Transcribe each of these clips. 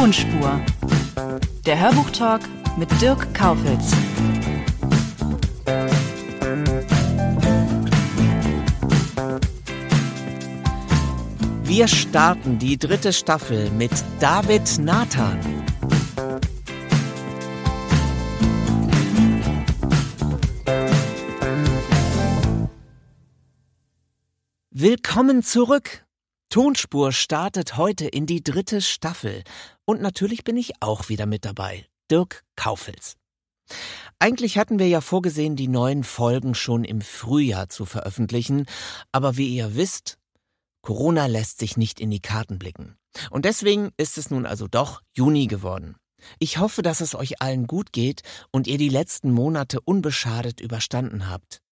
Tonspur. Der Hörbuchtalk mit Dirk Kaufitz. Wir starten die dritte Staffel mit David Nathan. Willkommen zurück. Tonspur startet heute in die dritte Staffel. Und natürlich bin ich auch wieder mit dabei. Dirk Kaufels. Eigentlich hatten wir ja vorgesehen, die neuen Folgen schon im Frühjahr zu veröffentlichen, aber wie ihr wisst, Corona lässt sich nicht in die Karten blicken. Und deswegen ist es nun also doch Juni geworden. Ich hoffe, dass es euch allen gut geht und ihr die letzten Monate unbeschadet überstanden habt.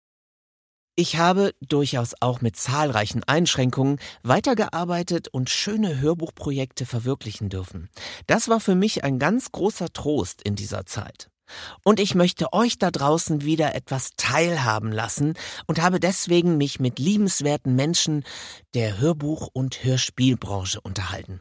Ich habe, durchaus auch mit zahlreichen Einschränkungen, weitergearbeitet und schöne Hörbuchprojekte verwirklichen dürfen. Das war für mich ein ganz großer Trost in dieser Zeit. Und ich möchte euch da draußen wieder etwas teilhaben lassen und habe deswegen mich mit liebenswerten Menschen der Hörbuch- und Hörspielbranche unterhalten.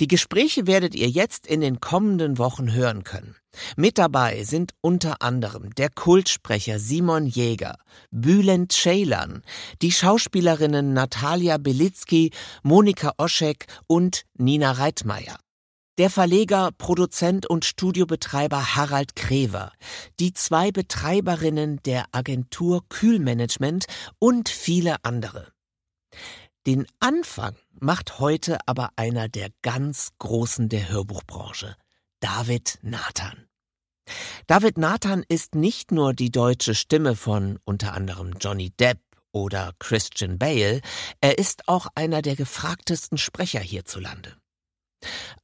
Die Gespräche werdet ihr jetzt in den kommenden Wochen hören können. Mit dabei sind unter anderem der Kultsprecher Simon Jäger, Bülent Ceylan, die Schauspielerinnen Natalia Belitzky, Monika Oschek und Nina Reitmeier. Der Verleger, Produzent und Studiobetreiber Harald Krever, die zwei Betreiberinnen der Agentur Kühlmanagement und viele andere. Den Anfang macht heute aber einer der ganz Großen der Hörbuchbranche, David Nathan. David Nathan ist nicht nur die deutsche Stimme von unter anderem Johnny Depp oder Christian Bale, er ist auch einer der gefragtesten Sprecher hierzulande.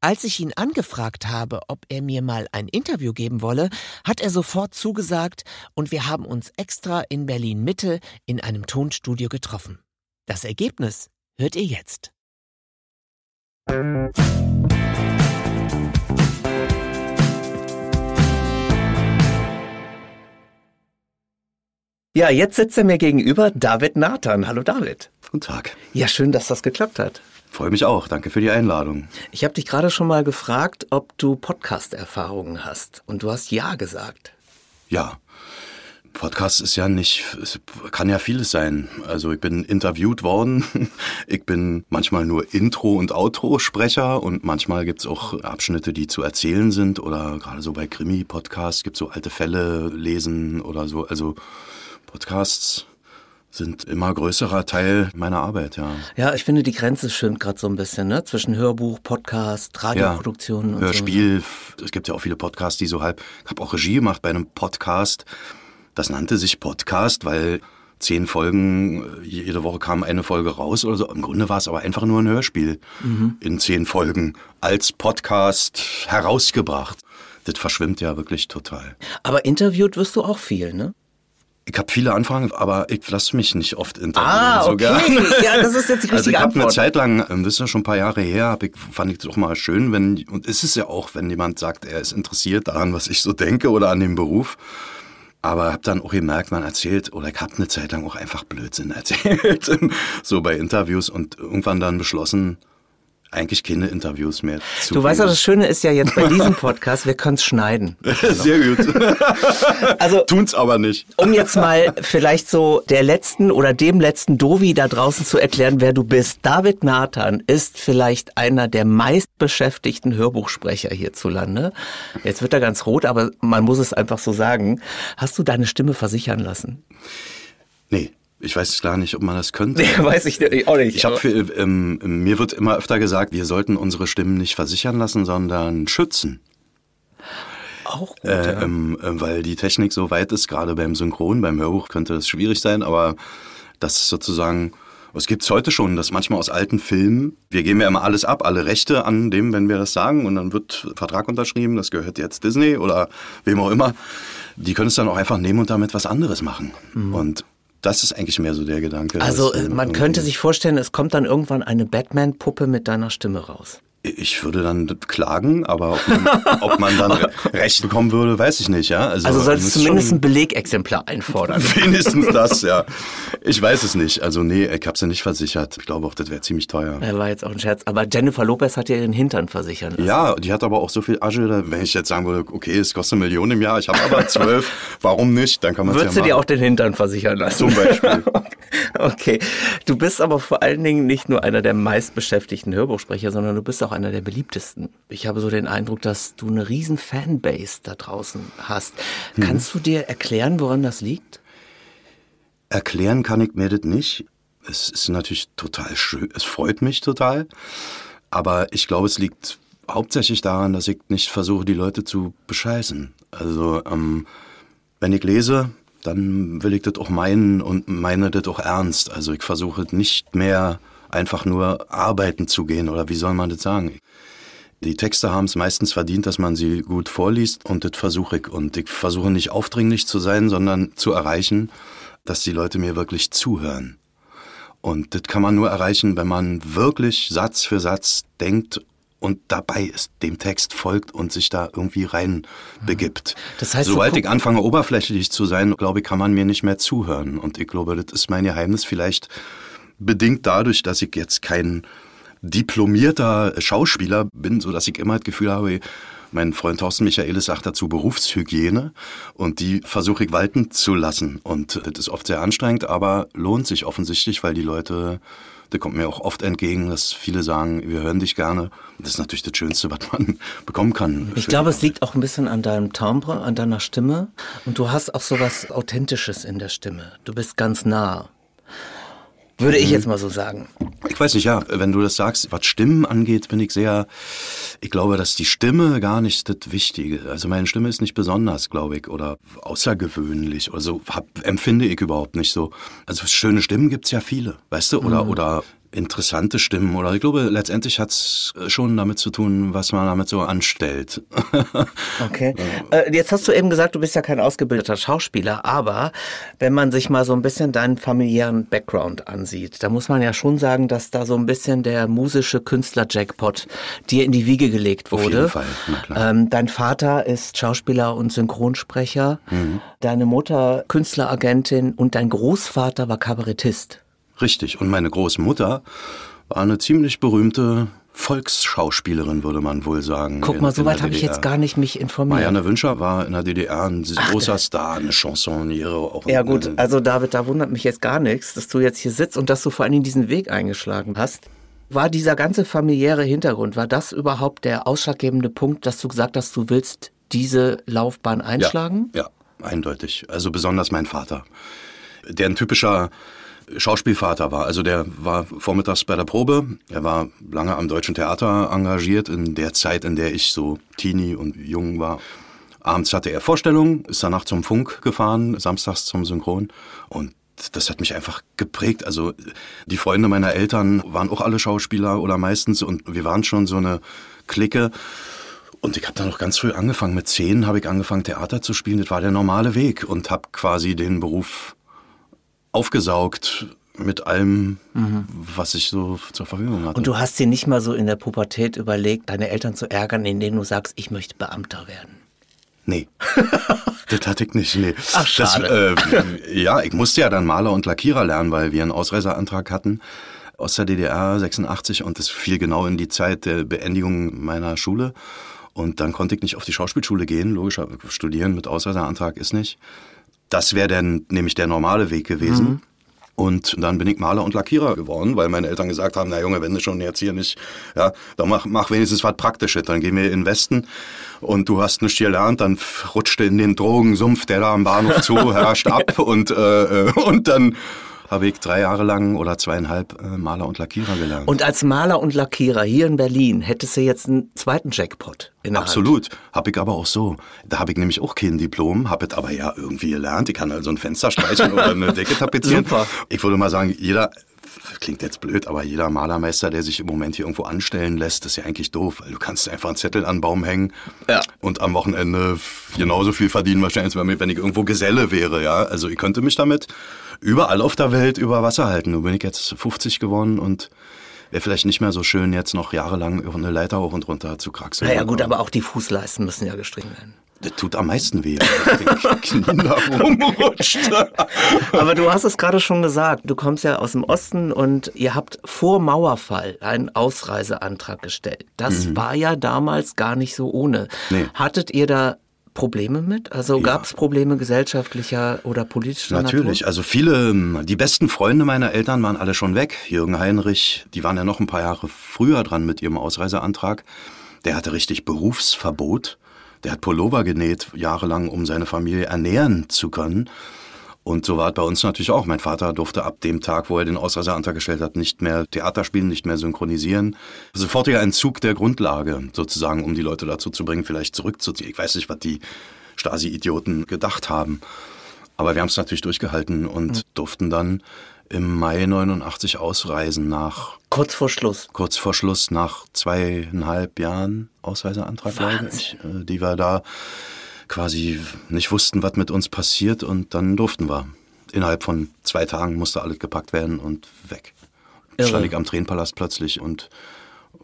Als ich ihn angefragt habe, ob er mir mal ein Interview geben wolle, hat er sofort zugesagt und wir haben uns extra in Berlin Mitte in einem Tonstudio getroffen. Das Ergebnis hört ihr jetzt. Ja, jetzt sitzt er mir gegenüber, David Nathan. Hallo David. Guten Tag. Ja, schön, dass das geklappt hat. Freue mich auch. Danke für die Einladung. Ich habe dich gerade schon mal gefragt, ob du Podcast-Erfahrungen hast. Und du hast ja gesagt. Ja. Podcast ist ja nicht, es kann ja vieles sein. Also ich bin interviewt worden. Ich bin manchmal nur Intro- und Outro-Sprecher und manchmal gibt's auch Abschnitte, die zu erzählen sind oder gerade so bei Krimi-Podcasts gibt's so alte Fälle lesen oder so. Also Podcasts sind immer größerer Teil meiner Arbeit, ja. Ja, ich finde, die Grenze schwimmt gerade so ein bisschen, ne? Zwischen Hörbuch, Podcast, Radioproduktion ja, und Hörspiel. So. Es gibt ja auch viele Podcasts, die so halb. Ich habe auch Regie gemacht bei einem Podcast. Das nannte sich Podcast, weil zehn Folgen, jede Woche kam eine Folge raus oder so. Im Grunde war es aber einfach nur ein Hörspiel mhm. in zehn Folgen als Podcast herausgebracht. Das verschwimmt ja wirklich total. Aber interviewt wirst du auch viel, ne? Ich habe viele Anfragen, aber ich lasse mich nicht oft interviewen. Ah, okay. Ja, das ist jetzt die richtige Also ich habe eine Zeit lang, ähm, das ist ja schon ein paar Jahre her, ich, fand ich es auch mal schön, wenn, und ist es ja auch, wenn jemand sagt, er ist interessiert daran, was ich so denke oder an dem Beruf. Aber habe dann auch gemerkt, man erzählt, oder ich habe eine Zeit lang auch einfach Blödsinn erzählt, so bei Interviews und irgendwann dann beschlossen, eigentlich keine Interviews mehr zu Du weißt ja, das Schöne ist ja jetzt bei diesem Podcast, wir können es schneiden. Sehr gut. Also, Tun's aber nicht. um jetzt mal vielleicht so der letzten oder dem letzten Dovi da draußen zu erklären, wer du bist. David Nathan ist vielleicht einer der meistbeschäftigten Hörbuchsprecher hierzulande. Jetzt wird er ganz rot, aber man muss es einfach so sagen. Hast du deine Stimme versichern lassen? Nee. Ich weiß gar nicht, ob man das könnte. Nee, weiß ich auch nicht. Ich habe ähm, mir wird immer öfter gesagt, wir sollten unsere Stimmen nicht versichern lassen, sondern schützen. auch gut, Äh, ja. ähm, äh, weil die Technik so weit ist, gerade beim Synchron, beim Hörbuch könnte das schwierig sein, aber dass sozusagen Was gibt's heute schon, dass manchmal aus alten Filmen, wir geben ja immer alles ab, alle Rechte an dem, wenn wir das sagen, und dann wird Vertrag unterschrieben, das gehört jetzt Disney oder wem auch immer. Die können es dann auch einfach nehmen und damit was anderes machen. Mhm. Und das ist eigentlich mehr so der Gedanke. Also dass, man könnte sich vorstellen, es kommt dann irgendwann eine Batman-Puppe mit deiner Stimme raus. Ich würde dann klagen, aber ob man, ob man dann Recht bekommen würde, weiß ich nicht. Ja? Also, also solltest du zumindest ein Belegexemplar einfordern. Wenigstens das, ja. Ich weiß es nicht. Also nee, ich habe es ja nicht versichert. Ich glaube auch, das wäre ziemlich teuer. Ja, war jetzt auch ein Scherz. Aber Jennifer Lopez hat ja ihren Hintern versichern lassen. Ja, die hat aber auch so viel Asche, wenn ich jetzt sagen würde, okay, es kostet eine Million im Jahr, ich habe aber zwölf, warum nicht? Dann kann man Würdest ja du dir auch den Hintern versichern lassen? Zum Beispiel. okay. Du bist aber vor allen Dingen nicht nur einer der meistbeschäftigten Hörbuchsprecher, sondern du bist auch einer der beliebtesten. Ich habe so den Eindruck, dass du eine riesen Fanbase da draußen hast. Mhm. Kannst du dir erklären, woran das liegt? Erklären kann ich mir das nicht. Es ist natürlich total schön, es freut mich total. Aber ich glaube, es liegt hauptsächlich daran, dass ich nicht versuche, die Leute zu bescheißen. Also, ähm, wenn ich lese, dann will ich das auch meinen und meine das auch ernst. Also ich versuche nicht mehr einfach nur arbeiten zu gehen oder wie soll man das sagen? Die Texte haben es meistens verdient, dass man sie gut vorliest und das versuche ich. Und ich versuche nicht aufdringlich zu sein, sondern zu erreichen, dass die Leute mir wirklich zuhören. Und das kann man nur erreichen, wenn man wirklich Satz für Satz denkt und dabei ist, dem Text folgt und sich da irgendwie rein begibt. Das heißt, Sobald ich anfange, oberflächlich zu sein, glaube ich, kann man mir nicht mehr zuhören. Und ich glaube, das ist mein Geheimnis vielleicht bedingt dadurch, dass ich jetzt kein diplomierter Schauspieler bin, so dass ich immer das Gefühl habe, mein Freund Thorsten Michaelis sagt dazu Berufshygiene und die versuche ich walten zu lassen. Und das ist oft sehr anstrengend, aber lohnt sich offensichtlich, weil die Leute, da kommt mir auch oft entgegen, dass viele sagen, wir hören dich gerne. Das ist natürlich das Schönste, was man bekommen kann. Ich glaube, es liegt auch ein bisschen an deinem Timbre, an deiner Stimme. Und du hast auch so was Authentisches in der Stimme. Du bist ganz nah. Würde ich mhm. jetzt mal so sagen. Ich weiß nicht, ja, wenn du das sagst, was Stimmen angeht, bin ich sehr, ich glaube, dass die Stimme gar nicht das Wichtige. Also meine Stimme ist nicht besonders, glaube ich, oder außergewöhnlich oder so, hab, empfinde ich überhaupt nicht so. Also schöne Stimmen gibt's ja viele, weißt du, oder, mhm. oder interessante Stimmen oder ich glaube, letztendlich hat's schon damit zu tun, was man damit so anstellt. okay. Äh, jetzt hast du eben gesagt, du bist ja kein ausgebildeter Schauspieler, aber wenn man sich mal so ein bisschen deinen familiären Background ansieht, da muss man ja schon sagen, dass da so ein bisschen der musische Künstler-Jackpot dir in die Wiege gelegt wurde. Auf jeden Fall, na klar. Ähm, dein Vater ist Schauspieler und Synchronsprecher, mhm. deine Mutter Künstleragentin und dein Großvater war Kabarettist. Richtig. Und meine Großmutter war eine ziemlich berühmte Volksschauspielerin, würde man wohl sagen. Guck mal, so weit habe ich jetzt gar nicht mich informiert. Marianne Wünscher war in der DDR ein Ach, großer Star, eine Chansonniere. Auch ja gut, also David, da wundert mich jetzt gar nichts, dass du jetzt hier sitzt und dass du vor allen Dingen diesen Weg eingeschlagen hast. War dieser ganze familiäre Hintergrund, war das überhaupt der ausschlaggebende Punkt, dass du gesagt hast, du willst diese Laufbahn einschlagen? Ja, ja eindeutig. Also besonders mein Vater, der ein typischer Schauspielvater war. Also der war vormittags bei der Probe. Er war lange am Deutschen Theater engagiert in der Zeit, in der ich so Teenie und jung war. Abends hatte er Vorstellungen, ist danach zum Funk gefahren, samstags zum Synchron und das hat mich einfach geprägt. Also die Freunde meiner Eltern waren auch alle Schauspieler oder meistens und wir waren schon so eine Clique. Und ich habe dann noch ganz früh angefangen. Mit zehn habe ich angefangen, Theater zu spielen. Das war der normale Weg und habe quasi den Beruf aufgesaugt mit allem, mhm. was ich so zur Verfügung hatte. Und du hast dir nicht mal so in der Pubertät überlegt, deine Eltern zu ärgern, indem du sagst, ich möchte Beamter werden? Nee. das hatte ich nicht, nee. Ach, schade. Das, äh, ja, ich musste ja dann Maler und Lackierer lernen, weil wir einen Ausreiseantrag hatten aus der DDR 86 und das fiel genau in die Zeit der Beendigung meiner Schule. Und dann konnte ich nicht auf die Schauspielschule gehen, logisch, studieren mit Ausreiseantrag ist nicht. Das wäre dann nämlich der normale Weg gewesen. Mhm. Und dann bin ich Maler und Lackierer geworden, weil meine Eltern gesagt haben, na Junge, wenn du schon jetzt hier nicht, ja, dann mach, mach wenigstens was Praktisches. Dann gehen wir in den Westen und du hast nichts gelernt, dann rutscht du in den Drogensumpf, der da am Bahnhof zu herrscht, ab und, äh, äh und dann habe ich drei Jahre lang oder zweieinhalb äh, Maler und Lackierer gelernt. Und als Maler und Lackierer hier in Berlin hättest du jetzt einen zweiten Jackpot in der Absolut. Habe ich aber auch so. Da habe ich nämlich auch kein Diplom, habe es aber ja irgendwie gelernt. Ich kann also ein Fenster streichen oder eine Decke tapezieren. Super. Ich würde mal sagen, jeder klingt jetzt blöd, aber jeder Malermeister, der sich im Moment hier irgendwo anstellen lässt, ist ja eigentlich doof, weil du kannst einfach einen Zettel an den Baum hängen Ja. und am Wochenende genauso viel verdienen wahrscheinlich, als wenn ich irgendwo Geselle wäre, ja. Also ich könnte mich damit überall auf der Welt über Wasser halten. Nun bin ich jetzt 50 geworden und wäre vielleicht nicht mehr so schön, jetzt noch jahrelang über eine Leiter hoch und runter zu kraxeln. Naja gut, aber auch die Fußleisten müssen ja gestrichen werden. Das tut am meisten weh, rumrutscht. Aber du hast es gerade schon gesagt, du kommst ja aus dem Osten und ihr habt vor Mauerfall einen Ausreiseantrag gestellt. Das war ja damals gar nicht so ohne. Nee. Hattet ihr da Probleme mit? Also gab es Probleme gesellschaftlicher oder politischer Natürlich, Natur? also viele, ähm, die besten Freunde meiner Eltern waren alle schon weg. Jürgen Heinrich, die waren ja noch ein paar Jahre früher dran mit ihrem Ausreiseantrag. Der hatte richtig Berufsverbot. Der hat Pullover genäht, jahrelang, um seine Familie ernähren zu können. Und so war es bei uns natürlich auch. Mein Vater durfte ab dem Tag, wo er den Ausreiseantrag gestellt hat, nicht mehr Theater spielen, nicht mehr synchronisieren. Sofortiger Entzug der Grundlage, sozusagen, um die Leute dazu zu bringen, vielleicht zurückzuziehen. Ich weiß nicht, was die Stasi-Idioten gedacht haben. Aber wir haben es natürlich durchgehalten und durften dann im Mai 89 ausreisen nach, Kurz vor Schluss. kurz vor Schluss, nach zweieinhalb Jahren Ausreiseantrag, glaube ich, äh, die wir da quasi nicht wussten, was mit uns passiert und dann durften wir. Innerhalb von zwei Tagen musste alles gepackt werden und weg. Irre. Stand ich am Tränenpalast plötzlich und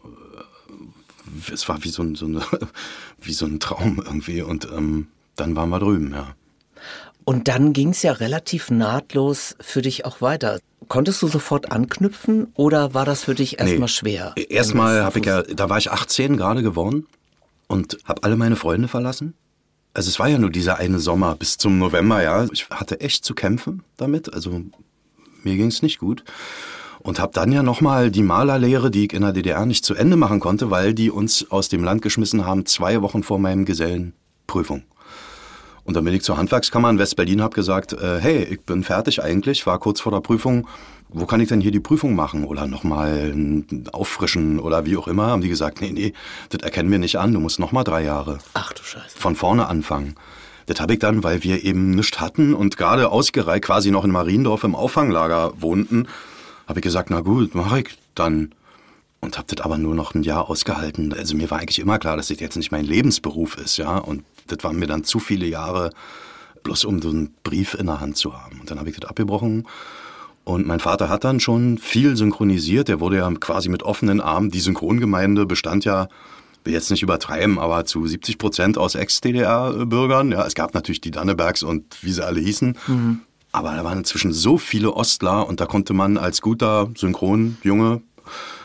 äh, es war wie so ein, so eine, wie so ein Traum irgendwie und ähm, dann waren wir drüben, ja. Und dann ging es ja relativ nahtlos für dich auch weiter. Konntest du sofort anknüpfen oder war das für dich erstmal Nee. schwer? Erstmal habe ich ja, da war ich 18 gerade geworden und habe alle meine Freunde verlassen. Also es war ja nur dieser eine Sommer bis zum November, ja. Ich hatte echt zu kämpfen damit, also mir ging es nicht gut. Und habe dann ja nochmal die Malerlehre, die ich in der DDR nicht zu Ende machen konnte, weil die uns aus dem Land geschmissen haben, zwei Wochen vor meinem Gesellenprüfung. Und dann bin ich zur Handwerkskammer in West-Berlin, habe gesagt, äh, hey, ich bin fertig eigentlich, war kurz vor der Prüfung. Wo kann ich denn hier die Prüfung machen? Oder nochmal auffrischen oder wie auch immer. Haben die gesagt, nee, nee, das erkennen wir nicht an, du musst nochmal drei Jahre Ach du Scheiße. von vorne anfangen. Das habe ich dann, weil wir eben nichts hatten und gerade ausgereiht quasi noch in Mariendorf im Auffanglager wohnten, habe ich gesagt, na gut, mache ich dann. Und habe das aber nur noch ein Jahr ausgehalten. Also mir war eigentlich immer klar, dass das jetzt nicht mein Lebensberuf ist, ja. Und das waren mir dann zu viele Jahre, bloß um so einen Brief in der Hand zu haben. Und dann habe ich das abgebrochen. Und mein Vater hat dann schon viel synchronisiert. Er wurde ja quasi mit offenen Armen. Die Synchrongemeinde bestand ja, will jetzt nicht übertreiben, aber zu 70 Prozent aus Ex-DDR-Bürgern. Ja, es gab natürlich die Dannebergs und wie sie alle hießen. Aber da waren inzwischen so viele Ostler und da konnte man als guter Synchronjunge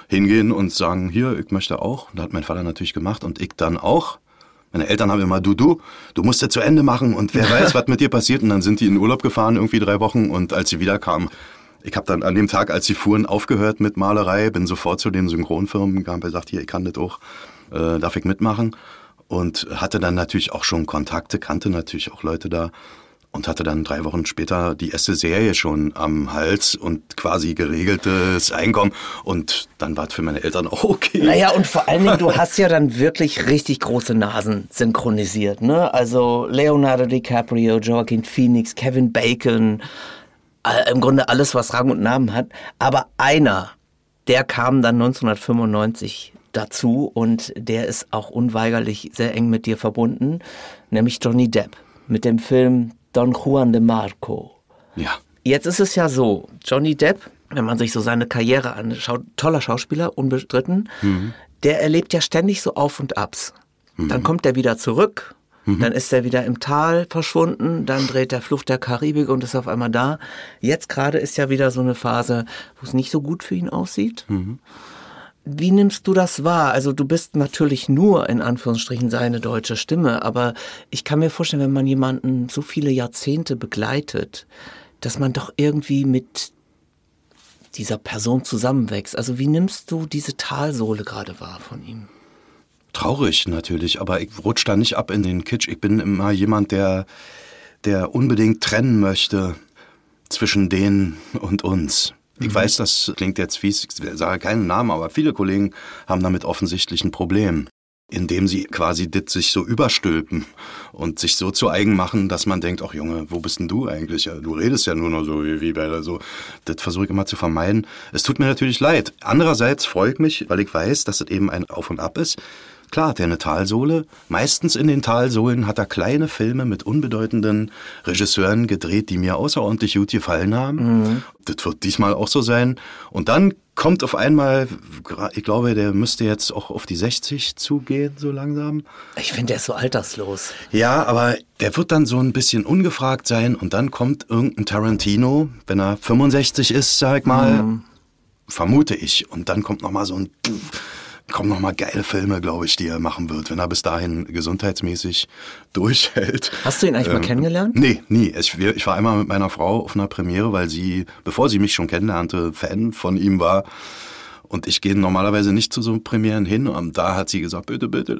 hingehen und sagen, hier, ich möchte auch. Und das hat mein Vater natürlich gemacht und ich dann auch. Meine Eltern haben immer, du, du, du musst ja zu Ende machen und wer weiß, was mit dir passiert. Und dann sind die in Urlaub gefahren, irgendwie drei Wochen. Und als sie wiederkamen, ich habe dann an dem Tag, als sie fuhren, aufgehört mit Malerei, bin sofort zu den Synchronfirmen gegangen, gesagt, hier, ich kann das auch, äh, darf ich mitmachen. Und hatte dann natürlich auch schon Kontakte, kannte natürlich auch Leute da und hatte dann drei Wochen später die erste Serie schon am Hals und quasi geregeltes Einkommen. Und dann war es für meine Eltern auch okay. Naja, und vor allen Dingen, du hast ja dann wirklich richtig große Nasen synchronisiert, ne? Also Leonardo DiCaprio, Joaquin Phoenix, Kevin Bacon, im Grunde alles, was Rang und Namen hat. Aber einer, der kam dann 1995 dazu und der ist auch unweigerlich sehr eng mit dir verbunden, nämlich Johnny Depp mit dem Film Don Juan de Marco. Ja. Jetzt ist es ja so, Johnny Depp, wenn man sich so seine Karriere anschaut, toller Schauspieler, unbestritten, der erlebt ja ständig so Auf und Abs. Dann kommt er wieder zurück, dann ist er wieder im Tal verschwunden, dann dreht der Flucht der Karibik und ist auf einmal da. Jetzt gerade ist ja wieder so eine Phase, wo es nicht so gut für ihn aussieht. Wie nimmst du das wahr? Also du bist natürlich nur in Anführungsstrichen seine deutsche Stimme, aber ich kann mir vorstellen, wenn man jemanden so viele Jahrzehnte begleitet, dass man doch irgendwie mit dieser Person zusammenwächst. Also wie nimmst du diese Talsohle gerade wahr von ihm? Traurig natürlich, aber ich rutsch da nicht ab in den Kitsch. Ich bin immer jemand, der, der unbedingt trennen möchte zwischen denen und uns. Ich weiß, das klingt jetzt fies, ich sage keinen Namen, aber viele Kollegen haben damit offensichtlich ein Problem. indem sie quasi dit sich so überstülpen und sich so zu eigen machen, dass man denkt, ach Junge, wo bist denn du eigentlich? Du redest ja nur noch so wie, wie bei so. Das versuche ich immer zu vermeiden. Es tut mir natürlich leid. Andererseits freut mich, weil ich weiß, dass es eben ein Auf und Ab ist. Klar hat er eine Talsohle. Meistens in den Talsohlen hat er kleine Filme mit unbedeutenden Regisseuren gedreht, die mir außerordentlich gut gefallen haben. Mhm. Das wird diesmal auch so sein. Und dann kommt auf einmal, ich glaube, der müsste jetzt auch auf die 60 zugehen, so langsam. Ich finde, der ist so alterslos. Ja, aber der wird dann so ein bisschen ungefragt sein und dann kommt irgendein Tarantino, wenn er 65 ist, sag mal, mhm. vermute ich. Und dann kommt noch mal so ein kommen noch mal geile Filme, glaube ich, die er machen wird, wenn er bis dahin gesundheitsmäßig durchhält. Hast du ihn eigentlich ähm, mal kennengelernt? Nee, nie. Ich, ich war einmal mit meiner Frau auf einer Premiere, weil sie, bevor sie mich schon kennenlernte, Fan von ihm war. Und ich gehe normalerweise nicht zu so Premieren hin. Und da hat sie gesagt, bitte, bitte.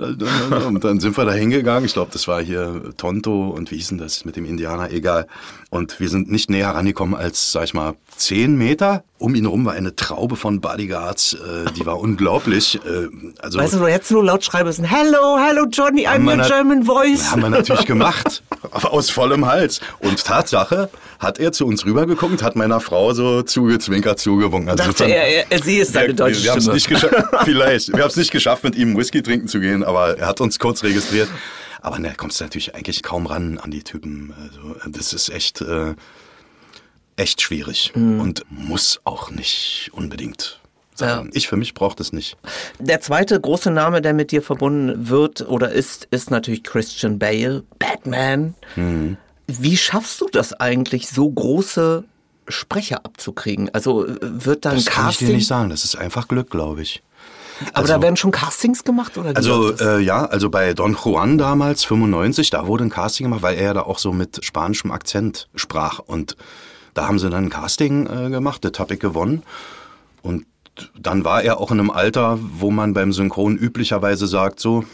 Und dann sind wir da hingegangen. Ich glaube, das war hier Tonto und wie hieß denn das mit dem Indianer? Egal. Und wir sind nicht näher rangekommen als, sag ich mal, zehn Meter. Um ihn rum war eine Traube von Bodyguards, äh, die war unglaublich. Äh, also, weißt du, du hättest nur laut schreiben müssen, Hello, hello Johnny, I'm your German voice. Haben wir natürlich gemacht, aus vollem Hals. Und Tatsache hat er zu uns rübergeguckt, hat meiner Frau so zugezwinkert, zugewunken. Also Dachte er, er, sie ist seine deutsche wir, wir Stimme. Nicht vielleicht. Wir haben es nicht geschafft, mit ihm Whisky trinken zu gehen, aber er hat uns kurz registriert. Aber ne, kommst du natürlich eigentlich kaum ran an die Typen. Also das ist echt... Äh, echt schwierig mhm. und muss auch nicht unbedingt ja. Ich für mich brauche das nicht. Der zweite große Name, der mit dir verbunden wird oder ist, ist natürlich Christian Bale, Batman. Mhm. Wie schaffst du das eigentlich, so große Sprecher abzukriegen? Also wird dann das Casting? kann ich dir nicht sagen. Das ist einfach Glück, glaube ich. Aber also, da werden schon Castings gemacht oder? Also äh, ja, also bei Don Juan damals 95, da wurde ein Casting gemacht, weil er da auch so mit spanischem Akzent sprach und da haben sie dann ein Casting äh, gemacht, das habe ich gewonnen. Und dann war er auch in einem Alter, wo man beim Synchron üblicherweise sagt, so,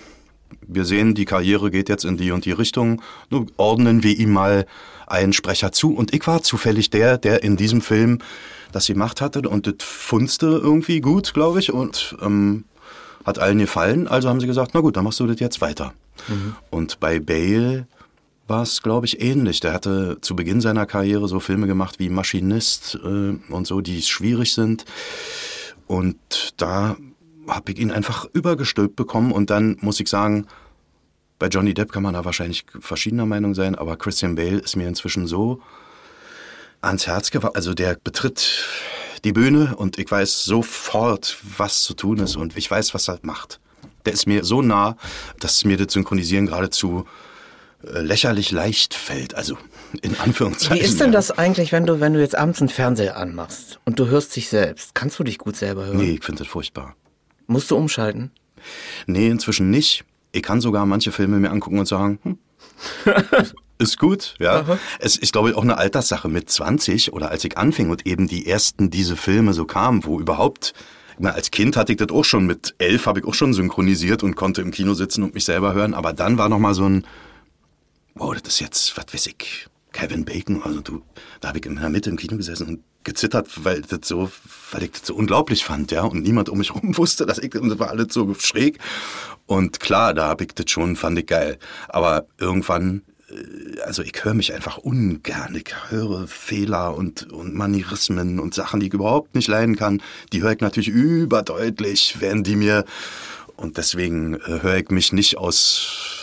wir sehen, die Karriere geht jetzt in die und die Richtung, nur ordnen wir ihm mal einen Sprecher zu. Und ich war zufällig der, der in diesem Film das gemacht hatte und das funzte irgendwie gut, glaube ich, und ähm, hat allen gefallen. Also haben sie gesagt, na gut, dann machst du das jetzt weiter. Mhm. Und bei Bale war es, glaube ich, ähnlich. Der hatte zu Beginn seiner Karriere so Filme gemacht wie Maschinist äh, und so, die schwierig sind. Und da habe ich ihn einfach übergestülpt bekommen. Und dann muss ich sagen, bei Johnny Depp kann man da wahrscheinlich verschiedener Meinung sein, aber Christian Bale ist mir inzwischen so ans Herz gewachsen. Also der betritt die Bühne und ich weiß sofort, was zu tun ist und ich weiß, was er macht. Der ist mir so nah, dass mir das Synchronisieren geradezu äh, lächerlich leicht fällt. Also in Anführungszeichen. Wie ist denn das eigentlich, wenn du, wenn du jetzt abends einen Fernseher anmachst und du hörst dich selbst? Kannst du dich gut selber hören? Nee, ich finde das furchtbar. Musst du umschalten? Nee, inzwischen nicht. Ich kann sogar manche Filme mir angucken und sagen, hm, ist gut, ja. Aha. Es ist, glaube ich, auch eine Alterssache mit 20 oder als ich anfing und eben die ersten diese Filme so kamen, wo überhaupt als Kind hatte ich das auch schon mit elf, habe ich auch schon synchronisiert und konnte im Kino sitzen und mich selber hören. Aber dann war noch mal so ein, wow, das ist jetzt, was weiß ich, Kevin Bacon, also du, da habe ich in der Mitte im Kino gesessen und gezittert, weil das so, weil ich das so unglaublich fand, ja, und niemand um mich herum wusste, dass ich, und das war alles so schräg. Und klar, da habe ich das schon, fand ich geil. Aber irgendwann, äh, also ich höre mich einfach ungern. Ich höre Fehler und, und Manierismen und Sachen, die ich überhaupt nicht leiden kann. Die höre ich natürlich überdeutlich, während die mir, und deswegen äh, höre ich mich nicht aus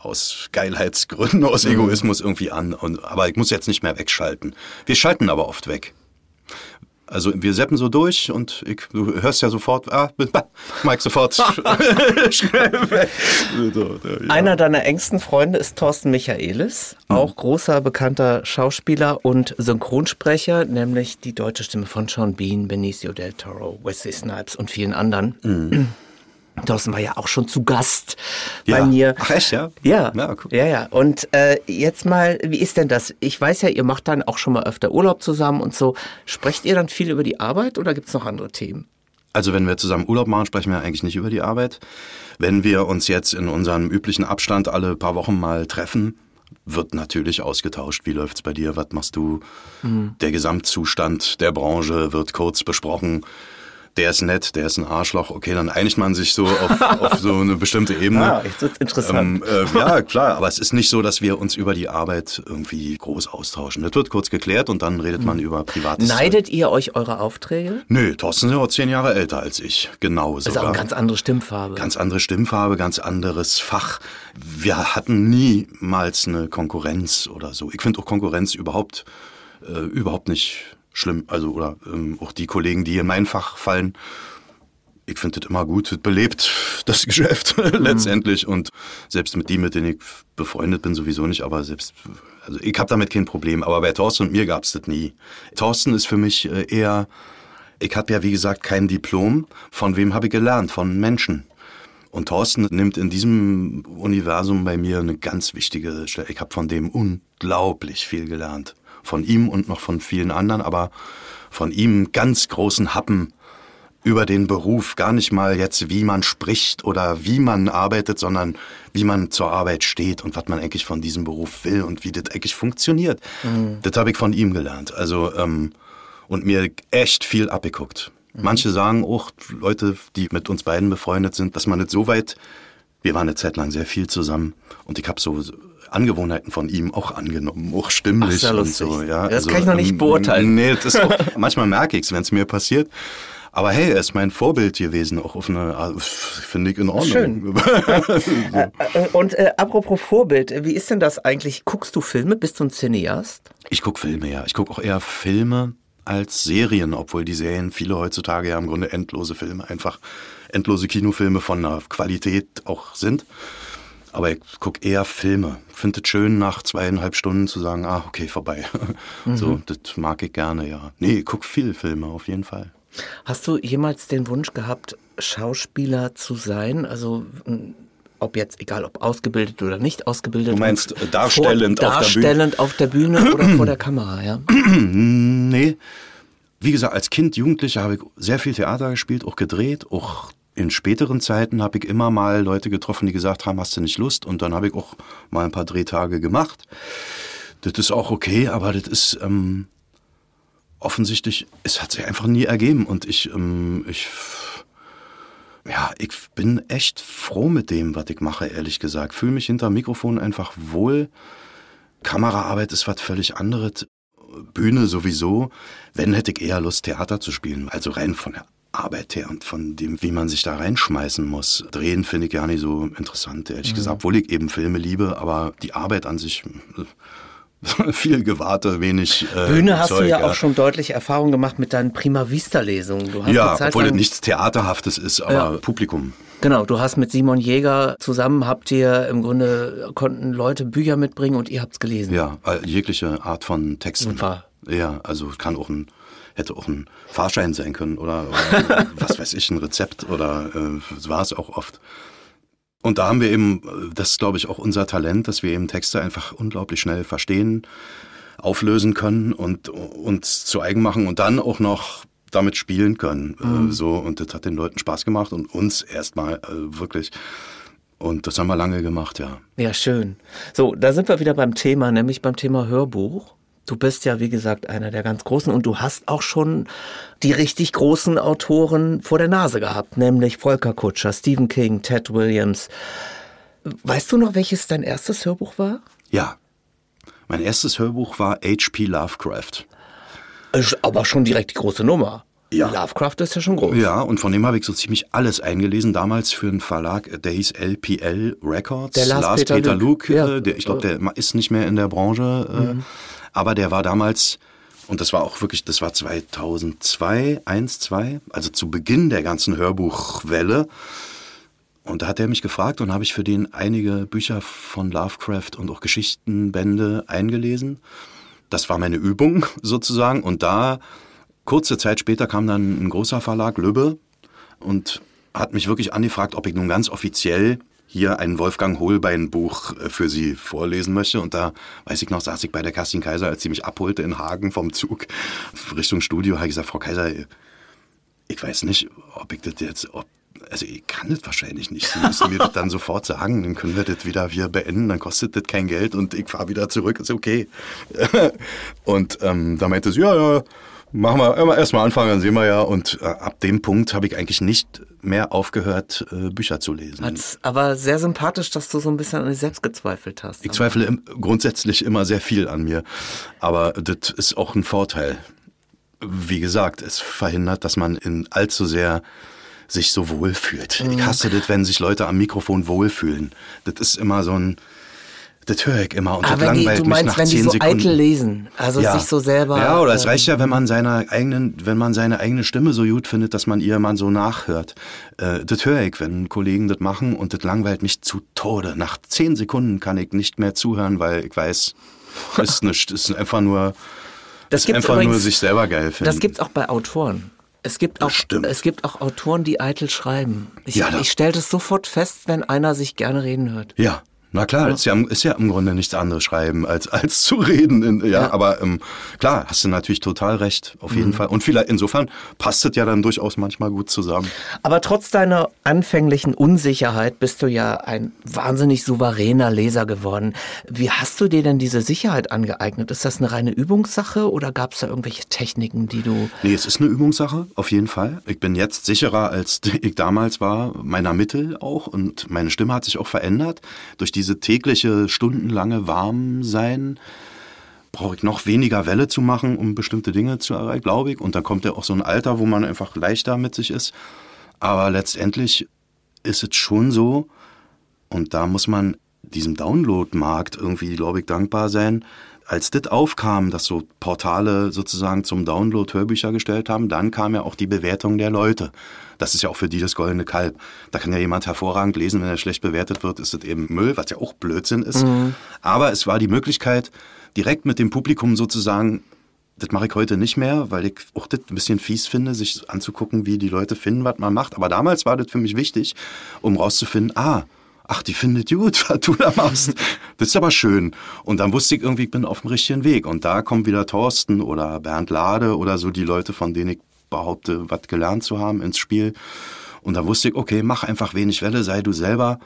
aus Geilheitsgründen, aus mhm. Egoismus irgendwie an. Und, aber ich muss jetzt nicht mehr wegschalten. Wir schalten aber oft weg. Also wir seppen so durch und ich, du hörst ja sofort, ah, Mike sofort schnell weg. So, ja. Einer deiner engsten Freunde ist Thorsten Michaelis, mhm. auch großer bekannter Schauspieler und Synchronsprecher, nämlich die deutsche Stimme von Sean Bean, Benicio del Toro, Wesley Snipes und vielen anderen. Mhm. Thorsten war ja auch schon zu Gast ja. bei mir. Ach echt, ja? Ja, ja, cool. ja, ja. Und äh, jetzt mal, wie ist denn das? Ich weiß ja, ihr macht dann auch schon mal öfter Urlaub zusammen und so. Sprecht ihr dann viel über die Arbeit oder gibt es noch andere Themen? Also wenn wir zusammen Urlaub machen, sprechen wir eigentlich nicht über die Arbeit. Wenn wir uns jetzt in unserem üblichen Abstand alle paar Wochen mal treffen, wird natürlich ausgetauscht. Wie läuft's bei dir? Was machst du? Mhm. Der Gesamtzustand der Branche wird kurz besprochen der ist nett, der ist ein Arschloch, okay, dann einigt man sich so auf, auf so eine bestimmte Ebene. Ah, jetzt wird's interessant. Ähm, äh, ja, klar, aber es ist nicht so, dass wir uns über die Arbeit irgendwie groß austauschen. Das wird kurz geklärt und dann redet man über privates Neidet ihr euch eure Aufträge? Nö, Thorsten ist ja auch zehn Jahre älter als ich. Genau so. Das ist auch eine ganz andere Stimmfarbe. Ganz andere Stimmfarbe, ganz anderes Fach. Wir hatten niemals eine Konkurrenz oder so. Ich finde auch Konkurrenz überhaupt, äh, überhaupt nicht schlimm. Also, oder ähm, auch die Kollegen, die in mein Fach fallen. Ich finde das immer gut. Das belebt das Geschäft letztendlich. Und selbst mit die, mit denen ich befreundet bin, sowieso nicht. Aber selbst, also ich habe damit kein Problem. Aber bei Thorsten und mir gab es das nie. Thorsten ist für mich äh, eher ich habe ja, wie gesagt, kein Diplom. Von wem habe ich gelernt? Von Menschen. Und Thorsten nimmt in diesem Universum bei mir eine ganz wichtige Stelle. Ich habe von dem unglaublich viel gelernt. Von ihm und noch von vielen anderen, aber von ihm ganz großen Happen über den Beruf. Gar nicht mal jetzt, wie man spricht oder wie man arbeitet, sondern wie man zur Arbeit steht und was man eigentlich von diesem Beruf will und wie das eigentlich funktioniert. Mhm. Das habe ich von ihm gelernt. Also ähm, und mir echt viel abgeguckt. Mhm. Manche sagen auch, Leute, die mit uns beiden befreundet sind, dass man nicht so weit, wir waren eine Zeit lang sehr viel zusammen und ich habe so Angewohnheiten von ihm auch angenommen, auch stimmlich Ach, und so. Ja, das also, kann ich noch nicht ähm, beurteilen. Nee, das auch, manchmal merke ich es, wenn es mir passiert. Aber hey, er ist mein Vorbild gewesen, auch auf eine Art, finde ich in Ordnung. Schön. Äh, und äh, apropos Vorbild, wie ist denn das eigentlich? Guckst du Filme? Bist du ein Cineast? Ich gucke Filme, ja. Ich gucke auch eher Filme als Serien, obwohl die Serien viele heutzutage ja im Grunde endlose Filme, einfach endlose Kinofilme von einer Qualität auch sind. Aber ich gucke eher Filme. Ich finde es schön, nach zweieinhalb Stunden zu sagen, ah, okay, vorbei. Mhm. So, das mag ich gerne, ja. Nee, ich gucke viel Filme, auf jeden Fall. Hast du jemals den Wunsch gehabt, Schauspieler zu sein? Also ob jetzt, egal ob ausgebildet oder nicht ausgebildet. Du meinst äh, darstellend, vor, auf, darstellend der auf der Bühne oder vor der Kamera, ja? nee. Wie gesagt, als Kind, Jugendlicher habe ich sehr viel Theater gespielt, auch gedreht, auch in späteren Zeiten habe ich immer mal Leute getroffen, die gesagt haben, hast du nicht Lust? Und dann habe ich auch mal ein paar Drehtage gemacht. Das ist auch okay, aber das ist ähm, offensichtlich, es hat sich einfach nie ergeben. Und ich, ähm, ich ja, ich bin echt froh mit dem, was ich mache, ehrlich gesagt. Fühle mich hinter Mikrofon einfach wohl. Kameraarbeit ist was völlig anderes. Bühne sowieso. Wenn hätte ich eher Lust, Theater zu spielen. Also rein von der Arbeit her und von dem, wie man sich da reinschmeißen muss. Drehen finde ich gar nicht so interessant, ehrlich mhm. gesagt. Obwohl ich eben Filme liebe, aber die Arbeit an sich viel Gewarte, wenig. Äh, Bühne hast Zeug, du ja, ja, auch schon deutlich Erfahrung gemacht mit deinen Prima Vista-Lesungen. Ja, obwohl es nichts Theaterhaftes ist, aber ja. Publikum. Genau, du hast mit Simon Jäger zusammen, habt ihr im Grunde, konnten Leute Bücher mitbringen und ihr habt es gelesen. Ja, jegliche Art von Texten. Super. Ja, also kann auch ein, hätte auch ein Fahrschein sein können oder, oder was weiß ich, ein Rezept oder äh, das war es auch oft. Und da haben wir eben, das ist glaube ich auch unser Talent, dass wir eben Texte einfach unglaublich schnell verstehen, auflösen können und uns zu eigen machen und dann auch noch damit spielen können. Äh, mhm. so und das hat den Leuten Spaß gemacht und uns erstmal äh, wirklich. Und das haben wir lange gemacht, ja. Ja, schön. So, da sind wir wieder beim Thema, nämlich beim Thema Hörbuch. Du bist ja, wie gesagt, einer der ganz Großen und du hast auch schon die richtig großen Autoren vor der Nase gehabt, nämlich Volker Kutscher, Stephen King, Ted Williams. Weißt du noch, welches dein erstes Hörbuch war? Ja. Mein erstes Hörbuch war H.P. Lovecraft. Aber schon direkt die große Nummer. Ja. Lovecraft ist ja schon groß. Ja, und von dem habe ich so ziemlich alles eingelesen. Damals für einen Verlag, der hieß LPL Records. Der Lars, Lars Peter, Peter Luke. Luke ja. der, ich glaube, der ist nicht mehr in der Branche. Äh, mhm. Aber der war damals, und das war auch wirklich, das war 2002, 1, 2, also zu Beginn der ganzen Hörbuchwelle. Und da hat er mich gefragt und habe ich für den einige Bücher von Lovecraft und auch Geschichtenbände eingelesen. Das war meine Übung sozusagen. Und da, kurze Zeit später, kam dann ein großer Verlag, Lübbe, und hat mich wirklich angefragt, ob ich nun ganz offiziell hier ein Wolfgang Holbein-Buch äh, für Sie vorlesen möchte. Und da, weiß ich noch, saß ich bei der Kerstin Kaiser, als sie mich abholte in Hagen vom Zug Richtung Studio, habe ich gesagt, Frau Kaiser, ich weiß nicht, ob ich das jetzt, ob, also ich kann das wahrscheinlich nicht. Sie müssen mir das dann sofort sagen, dann können wir das wieder hier beenden, dann kostet das kein Geld und ich fahre wieder zurück, ist okay. und ähm, da meinte sie, ja, ja, Machen wir immer erstmal anfangen, dann sehen wir ja. Und äh, ab dem Punkt habe ich eigentlich nicht mehr aufgehört, äh, Bücher zu lesen. Hat's aber sehr sympathisch, dass du so ein bisschen an dir selbst gezweifelt hast. Ich zweifle im, grundsätzlich immer sehr viel an mir. Aber das ist auch ein Vorteil. Wie gesagt, es verhindert, dass man in allzu sehr sich so wohlfühlt. Ich hasse das, wenn sich Leute am Mikrofon wohlfühlen. Das ist immer so ein, das höre ich immer und das Aber wenn die, langweilt du mich meinst, nach wenn die so Sekunden. eitel lesen, also ja. sich so selber. Ja, oder es äh, reicht ja, wenn man seine eigenen, wenn man seine eigene Stimme so gut findet, dass man ihr mal so nachhört. Äh, das höre ich, wenn Kollegen das machen und das langweilt mich zu Tode. Nach zehn Sekunden kann ich nicht mehr zuhören, weil ich weiß, das ist nicht, das ist einfach nur, Das ist einfach nur übrigens- sich selber geil finden. Das gibt's auch bei Autoren. Es gibt auch, es gibt auch Autoren, die eitel schreiben. Ich, Ja, ich stelle das sofort fest, wenn einer sich gerne reden hört. Ja, na klar, ist ja, ist ja im Grunde nichts anderes schreiben, als, als zu reden. In, ja, Ja. aber ähm, klar, hast du natürlich total recht, auf jeden Fall. Und vielleicht, insofern passt es ja dann durchaus manchmal gut zusammen. Aber trotz deiner anfänglichen Unsicherheit bist du ja ein wahnsinnig souveräner Leser geworden. Wie hast du dir denn diese Sicherheit angeeignet? Ist das eine reine Übungssache oder gab es da irgendwelche Techniken, die du... Nee, es ist eine Übungssache, auf jeden Fall. Ich bin jetzt sicherer, als ich damals war, meiner Mittel auch. Und meine Stimme hat sich auch verändert. Durch diese tägliche, stundenlange Warmsein brauche ich noch weniger Welle zu machen, um bestimmte Dinge zu erreichen, glaube ich. Und dann kommt ja auch so ein Alter, wo man einfach leichter mit sich ist. Aber letztendlich ist es schon so, und da muss man diesem Download-Markt irgendwie, glaube ich, dankbar sein. Als das aufkam, dass so Portale sozusagen zum Download Hörbücher gestellt haben, dann kam ja auch die Bewertung der Leute. Das ist ja auch für die das goldene Kalb. Da kann ja jemand hervorragend lesen, wenn er schlecht bewertet wird, ist das eben Müll, was ja auch Blödsinn ist. Aber es war die Möglichkeit, direkt mit dem Publikum sozusagen das mache ich heute nicht mehr, weil ich auch das ein bisschen fies finde, sich anzugucken, wie die Leute finden, was man macht. Aber damals war das für mich wichtig, um rauszufinden, ah, ach, die findet gut, was du da machst. Das ist aber schön. Und dann wusste ich irgendwie, ich bin auf dem richtigen Weg. Und da kommt wieder Thorsten oder Bernd Lade oder so die Leute, von denen ich behaupte, was gelernt zu haben ins Spiel. Und da wusste ich, okay, mach einfach wenig Welle, sei du selber.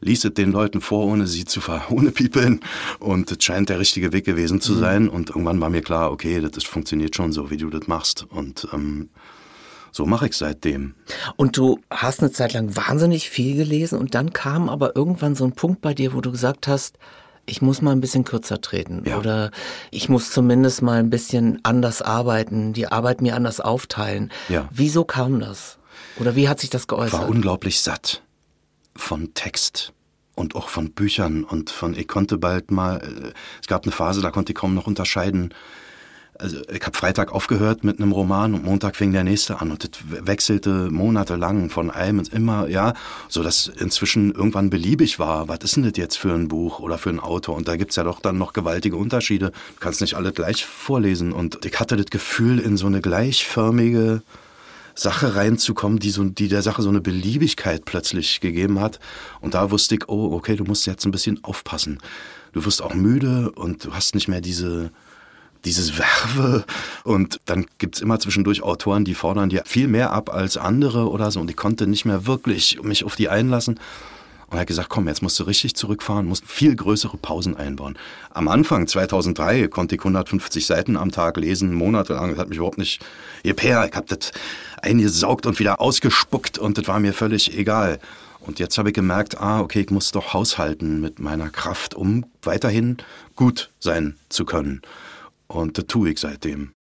Lies es den Leuten vor, ohne sie zu verhohnepiepeln. Und das scheint der richtige Weg gewesen zu sein. Und irgendwann war mir klar, okay, das funktioniert schon so, wie du das machst. Und ähm, so mache ich seitdem. Und du hast eine Zeit lang wahnsinnig viel gelesen und dann kam aber irgendwann so ein Punkt bei dir, wo du gesagt hast, ich muss mal ein bisschen kürzer treten Ja. oder ich muss zumindest mal ein bisschen anders arbeiten, die Arbeit mir anders aufteilen. Ja. Wieso kam das? Oder wie hat sich das war geäußert? unglaublich satt von Text und auch von Büchern und von ich konnte bald mal äh, es gab eine Phase da konnte ich kaum noch unterscheiden also ich habe Freitag aufgehört mit einem Roman und Montag fing der nächste an und das wechselte monatelang von einem ins immer ja so dass inzwischen irgendwann beliebig war was ist denn das jetzt für ein Buch oder für ein Autor und da gibt's ja doch dann noch gewaltige Unterschiede du kannst nicht alle gleich vorlesen und ich hatte das Gefühl in so eine gleichförmige Sache reinzukommen, die, so, die der Sache so eine Beliebigkeit plötzlich gegeben hat. Und da wusste ich, oh, okay, du musst jetzt ein bisschen aufpassen. Du wirst auch müde und du hast nicht mehr diese, dieses Werbe. Und dann gibt's immer zwischendurch Autoren, die fordern dir viel mehr ab als andere oder so. Und ich konnte nicht mehr wirklich mich auf die einlassen. Und er hat gesagt, komm, jetzt musst du richtig zurückfahren, musst viel größere Pausen einbauen. Am Anfang, 2003, konnte ich 150 Seiten am Tag lesen, monatelang. Das hat mich überhaupt nicht gepär. Ich habe das eingesaugt und wieder ausgespuckt und das war mir völlig egal. Und jetzt habe ich gemerkt, ah, okay, ich muss doch haushalten mit meiner Kraft, um weiterhin gut sein zu können. Und das tue ich seitdem.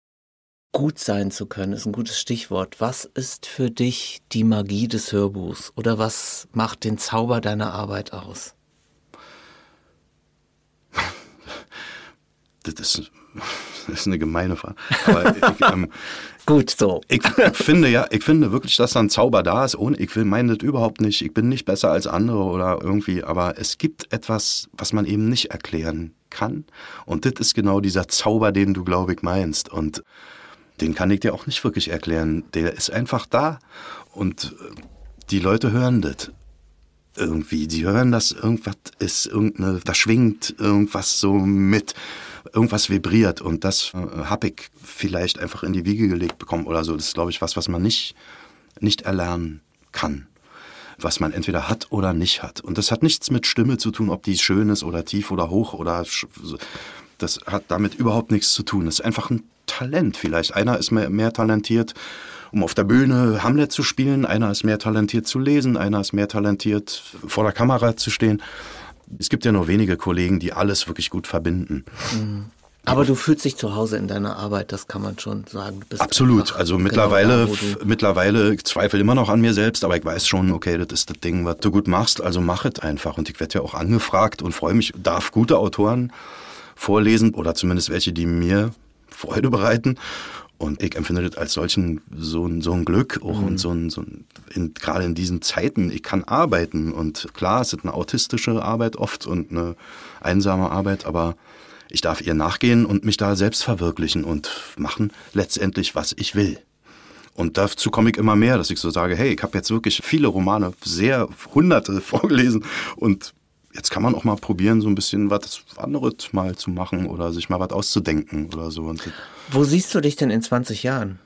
Gut sein zu können ist ein gutes Stichwort. Was ist für dich die Magie des Hörbuchs oder was macht den Zauber deiner Arbeit aus? Das ist, das ist eine gemeine Frage. Ich, ähm, Gut, so. Ich, ich finde ja, ich finde wirklich, dass da ein Zauber da ist. Ohne, ich will meine das überhaupt nicht. Ich bin nicht besser als andere oder irgendwie, aber es gibt etwas, was man eben nicht erklären kann. Und das ist genau dieser Zauber, den du, glaube ich, meinst. Und den kann ich dir auch nicht wirklich erklären. Der ist einfach da. Und äh, die Leute hören das. Irgendwie, die hören, dass irgendwas ist, irgendeine, da schwingt irgendwas so mit, irgendwas vibriert und das äh, habe ich vielleicht einfach in die Wiege gelegt bekommen oder so. Das ist, glaube ich, was, was man nicht, nicht erlernen kann. Was man entweder hat oder nicht hat. Und das hat nichts mit Stimme zu tun, ob die schön ist oder tief oder hoch oder. Das hat damit überhaupt nichts zu tun. Das ist einfach ein Talent vielleicht. Einer ist mehr, mehr talentiert, um auf der Bühne Hamlet zu spielen, einer ist mehr talentiert zu lesen, einer ist mehr talentiert, vor der Kamera zu stehen. Es gibt ja nur wenige Kollegen, die alles wirklich gut verbinden. Mhm. Aber du fühlst dich zu Hause in deiner Arbeit, das kann man schon sagen. Absolut. Also genau mittlerweile, da, mittlerweile ich zweifle immer noch an mir selbst, aber ich weiß schon, okay, das ist das Ding, was du gut machst, also mach es einfach. Und ich werde ja auch angefragt und freue mich, darf gute Autoren vorlesen oder zumindest welche, die mir Freude bereiten. Und ich empfinde das als solchen so ein, so ein Glück auch mhm. und so ein, so ein in, gerade in diesen Zeiten, ich kann arbeiten und klar, es ist eine autistische Arbeit oft und eine einsame Arbeit, aber ich darf ihr nachgehen und mich da selbst verwirklichen und machen letztendlich, was ich will. Und dazu komme ich immer mehr, dass ich so sage, hey, ich habe jetzt wirklich viele Romane, sehr hunderte vorgelesen und jetzt kann man auch mal probieren, so ein bisschen was anderes mal zu machen oder sich mal was auszudenken oder so. Wo siehst du dich denn in 20 Jahren?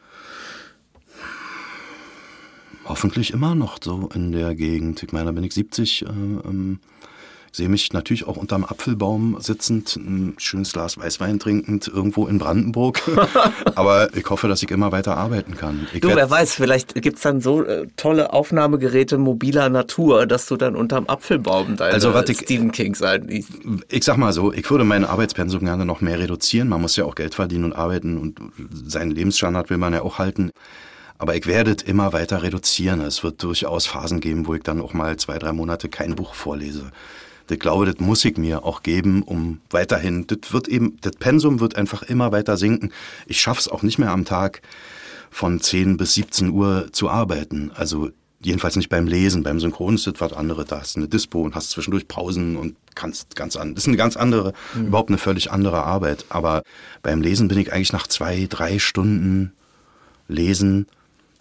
Hoffentlich immer noch so in der Gegend. Ich meine, da bin ich 70. Äh, ähm, sehe mich natürlich auch unterm Apfelbaum sitzend, ein schönes Glas Weißwein trinkend, irgendwo in Brandenburg. Aber ich hoffe, dass ich immer weiter arbeiten kann. Ich du, wer weiß, vielleicht gibt es dann so äh, tolle Aufnahmegeräte mobiler Natur, dass du dann unterm Apfelbaum deine also, was ich, Stephen King sein liest. Ich sag mal so, ich würde meine Arbeitspensum gerne noch mehr reduzieren. Man muss ja auch Geld verdienen und arbeiten und seinen Lebensstandard will man ja auch halten. Aber ich werde es immer weiter reduzieren. Es wird durchaus Phasen geben, wo ich dann auch mal zwei, drei Monate kein Buch vorlese ich glaube, das muss ich mir auch geben, um weiterhin, das wird eben, das Pensum wird einfach immer weiter sinken. Ich schaff's auch nicht mehr am Tag von 10 bis 17 Uhr zu arbeiten. Also jedenfalls nicht beim Lesen. Beim Synchron ist das was anderes. Da hast du eine Dispo und hast zwischendurch Pausen und kannst ganz an. Das ist eine ganz andere, mhm. überhaupt eine völlig andere Arbeit. Aber beim Lesen bin ich eigentlich nach zwei, drei Stunden Lesen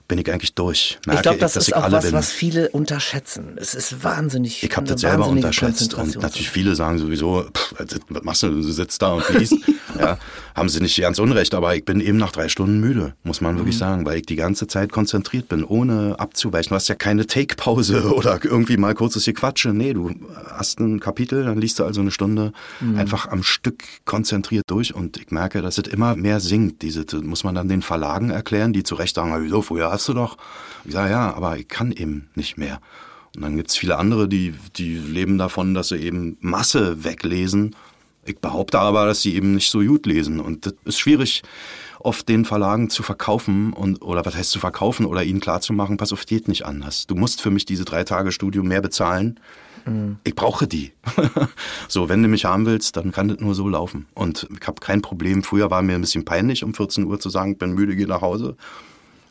bin ich eigentlich durch. Merke ich glaube, das ich, ist auch was, bin. was viele unterschätzen. Es ist wahnsinnig. Ich habe das selber unterschätzt und natürlich viele sagen sowieso, pff, was machst du, du sitzt da und liest. ja, haben sie nicht ganz unrecht, aber ich bin eben nach drei Stunden müde, muss man wirklich mhm. sagen, weil ich die ganze Zeit konzentriert bin, ohne abzuweichen. Du hast ja keine Take-Pause oder irgendwie mal kurzes Gequatsche. Nee, du hast ein Kapitel, dann liest du also eine Stunde mhm. einfach am Stück konzentriert durch und ich merke, dass es immer mehr sinkt. Diese muss man dann den Verlagen erklären, die zu Recht sagen, wieso, vorher hast du doch. Ich sage, ja, aber ich kann eben nicht mehr. Und dann gibt es viele andere, die, die leben davon, dass sie eben Masse weglesen. Ich behaupte aber, dass sie eben nicht so gut lesen. Und das ist schwierig, oft den Verlagen zu verkaufen und oder was heißt zu verkaufen oder ihnen klarzumachen, pass auf, geht nicht anders. Du musst für mich diese drei Tage Studium mehr bezahlen. Mhm. Ich brauche die. so, wenn du mich haben willst, dann kann das nur so laufen. Und ich habe kein Problem. Früher war mir ein bisschen peinlich, um 14 Uhr zu sagen, ich bin müde, gehe nach Hause.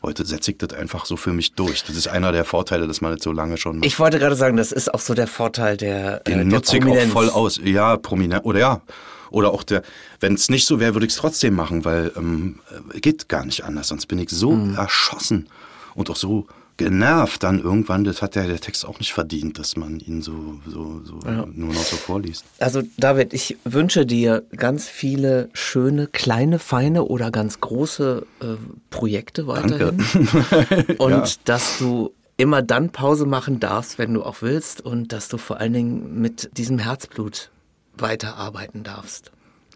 Heute setze ich das einfach so für mich durch. Das ist einer der Vorteile, dass man das so lange schon macht. Ich wollte gerade sagen, das ist auch so der Vorteil der Den äh, nutze ich auch voll aus. Ja, prominent. Oder ja. Oder auch der, wenn es nicht so wäre, würde ich es trotzdem machen, weil ähm, geht gar nicht anders. Sonst bin ich so mhm. erschossen und auch so genervt dann irgendwann, das hat ja der Text auch nicht verdient, dass man ihn so, so, so ja. nur noch so vorliest. Also David, ich wünsche dir ganz viele schöne, kleine, feine oder ganz große äh, Projekte weiterhin. Danke. und ja. dass du immer dann Pause machen darfst, wenn du auch willst und dass du vor allen Dingen mit diesem Herzblut weiterarbeiten darfst.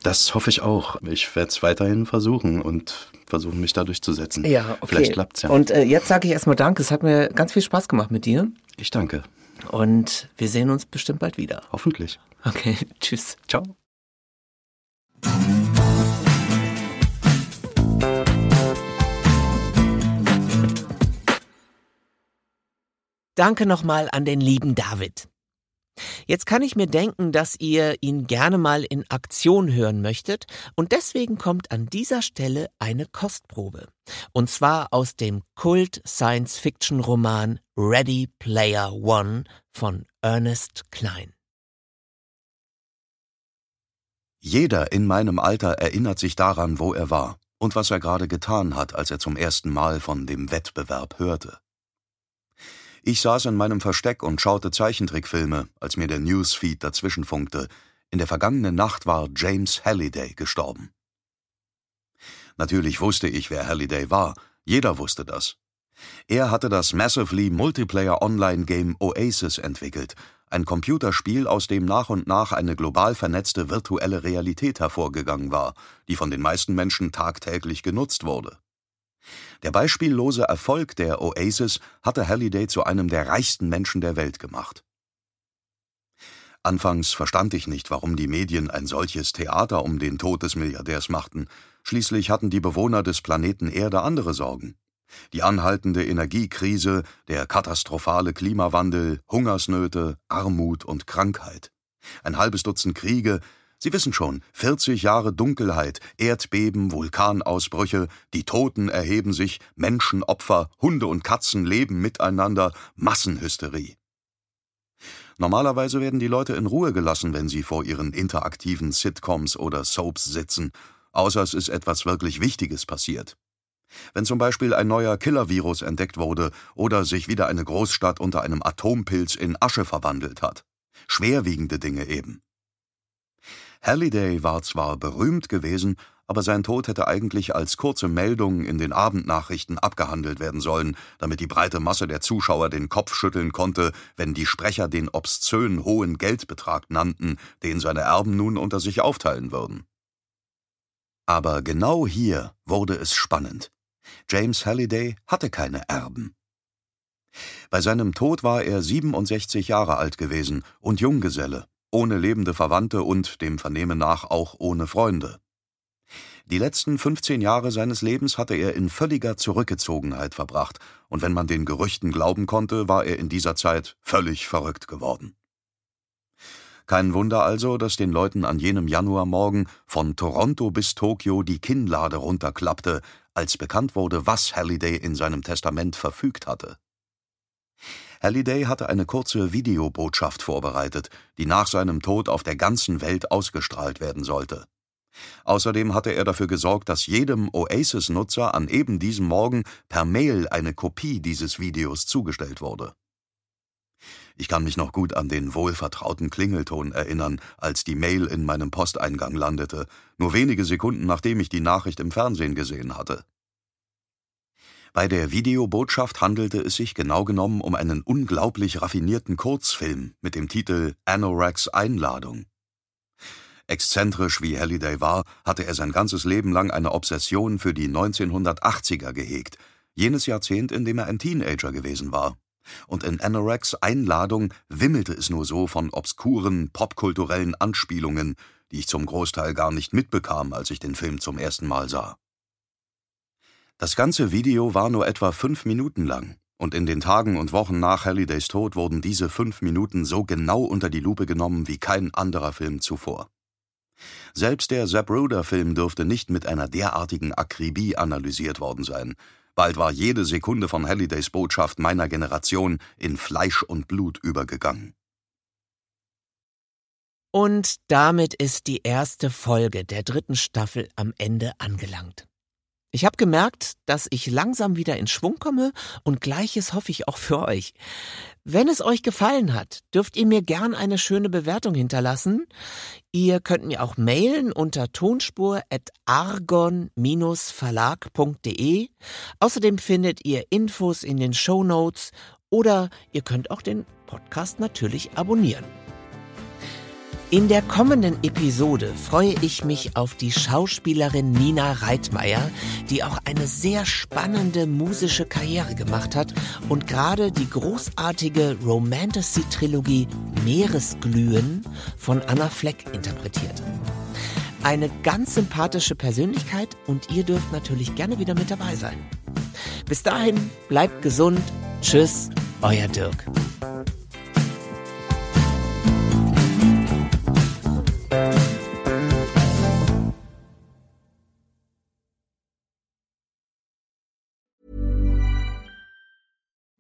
Das hoffe ich auch. Ich werde es weiterhin versuchen und versuchen, mich da durchzusetzen. Ja, okay. Vielleicht klappt's ja. Und äh, jetzt sage ich erstmal Danke. Es hat mir ganz viel Spaß gemacht mit dir. Ich danke. Und wir sehen uns bestimmt bald wieder. Hoffentlich. Okay, tschüss. Ciao. Danke nochmal an den lieben David. Jetzt kann ich mir denken, dass ihr ihn gerne mal in Aktion hören möchtet und deswegen kommt an dieser Stelle eine Kostprobe. Und zwar aus dem Kult-Science-Fiction-Roman Ready Player One von Ernest Klein. Jeder in meinem Alter erinnert sich daran, wo er war und was er gerade getan hat, als er zum ersten Mal von dem Wettbewerb hörte. Ich saß in meinem Versteck und schaute Zeichentrickfilme, als mir der Newsfeed dazwischenfunkte. In der vergangenen Nacht war James Halliday gestorben. Natürlich wusste ich, wer Halliday war. Jeder wusste das. Er hatte das Massively Multiplayer Online Game Oasis entwickelt, ein Computerspiel, aus dem nach und nach eine global vernetzte virtuelle Realität hervorgegangen war, die von den meisten Menschen tagtäglich genutzt wurde. Der beispiellose Erfolg der Oasis hatte Halliday zu einem der reichsten Menschen der Welt gemacht. Anfangs verstand ich nicht, warum die Medien ein solches Theater um den Tod des Milliardärs machten. Schließlich hatten die Bewohner des Planeten Erde andere Sorgen. Die anhaltende Energiekrise, der katastrophale Klimawandel, Hungersnöte, Armut und Krankheit. Ein halbes Dutzend Kriege, Sie wissen schon, 40 Jahre Dunkelheit, Erdbeben, Vulkanausbrüche, die Toten erheben sich, Menschenopfer, Hunde und Katzen leben miteinander, Massenhysterie. Normalerweise werden die Leute in Ruhe gelassen, wenn sie vor ihren interaktiven Sitcoms oder Soaps sitzen, außer es ist etwas wirklich Wichtiges passiert. Wenn zum Beispiel ein neuer Killer-Virus entdeckt wurde oder sich wieder eine Großstadt unter einem Atompilz in Asche verwandelt hat. Schwerwiegende Dinge eben. Halliday war zwar berühmt gewesen, aber sein Tod hätte eigentlich als kurze Meldung in den Abendnachrichten abgehandelt werden sollen, damit die breite Masse der Zuschauer den Kopf schütteln konnte, wenn die Sprecher den obszön hohen Geldbetrag nannten, den seine Erben nun unter sich aufteilen würden. Aber genau hier wurde es spannend. James Halliday hatte keine Erben. Bei seinem Tod war er 67 Jahre alt gewesen und Junggeselle, ohne lebende Verwandte und, dem Vernehmen nach, auch ohne Freunde. Die letzten 15 Jahre seines Lebens hatte er in völliger Zurückgezogenheit verbracht, und wenn man den Gerüchten glauben konnte, war er in dieser Zeit völlig verrückt geworden. Kein Wunder also, dass den Leuten an jenem Januarmorgen von Toronto bis Tokio die Kinnlade runterklappte, als bekannt wurde, was Halliday in seinem Testament verfügt hatte. Halliday hatte eine kurze Videobotschaft vorbereitet, die nach seinem Tod auf der ganzen Welt ausgestrahlt werden sollte. Außerdem hatte er dafür gesorgt, dass jedem Oasis-Nutzer an eben diesem Morgen per Mail eine Kopie dieses Videos zugestellt wurde. Ich kann mich noch gut an den wohlvertrauten Klingelton erinnern, als die Mail in meinem Posteingang landete, nur wenige Sekunden nachdem ich die Nachricht im Fernsehen gesehen hatte. Bei der Videobotschaft handelte es sich genau genommen um einen unglaublich raffinierten Kurzfilm mit dem Titel Anoraks Einladung. Exzentrisch wie Halliday war, hatte er sein ganzes Leben lang eine Obsession für die 1980er gehegt, jenes Jahrzehnt, in dem er ein Teenager gewesen war. Und in Anoraks Einladung wimmelte es nur so von obskuren, popkulturellen Anspielungen, die ich zum Großteil gar nicht mitbekam, als ich den Film zum ersten Mal sah. Das ganze Video war nur etwa fünf Minuten lang, und in den Tagen und Wochen nach Hallidays Tod wurden diese fünf Minuten so genau unter die Lupe genommen wie kein anderer Film zuvor. Selbst der Zapruder-Film dürfte nicht mit einer derartigen Akribie analysiert worden sein. Bald war jede Sekunde von Hallidays Botschaft meiner Generation in Fleisch und Blut übergegangen. Und damit ist die erste Folge der dritten Staffel am Ende angelangt. Ich habe gemerkt, dass ich langsam wieder in Schwung komme und gleiches hoffe ich auch für euch. Wenn es euch gefallen hat, dürft ihr mir gern eine schöne Bewertung hinterlassen. Ihr könnt mir auch mailen unter tonspur@argon-verlag.de. Außerdem findet ihr Infos in den Show Notes oder ihr könnt auch den Podcast natürlich abonnieren. In der kommenden Episode freue ich mich auf die Schauspielerin Nina Reitmeier, die auch eine sehr spannende musische Karriere gemacht hat und gerade die großartige Romantasy-Trilogie Meeresglühen von Anna Fleck interpretiert. Eine ganz sympathische Persönlichkeit und ihr dürft natürlich gerne wieder mit dabei sein. Bis dahin, bleibt gesund. Tschüss, euer Dirk.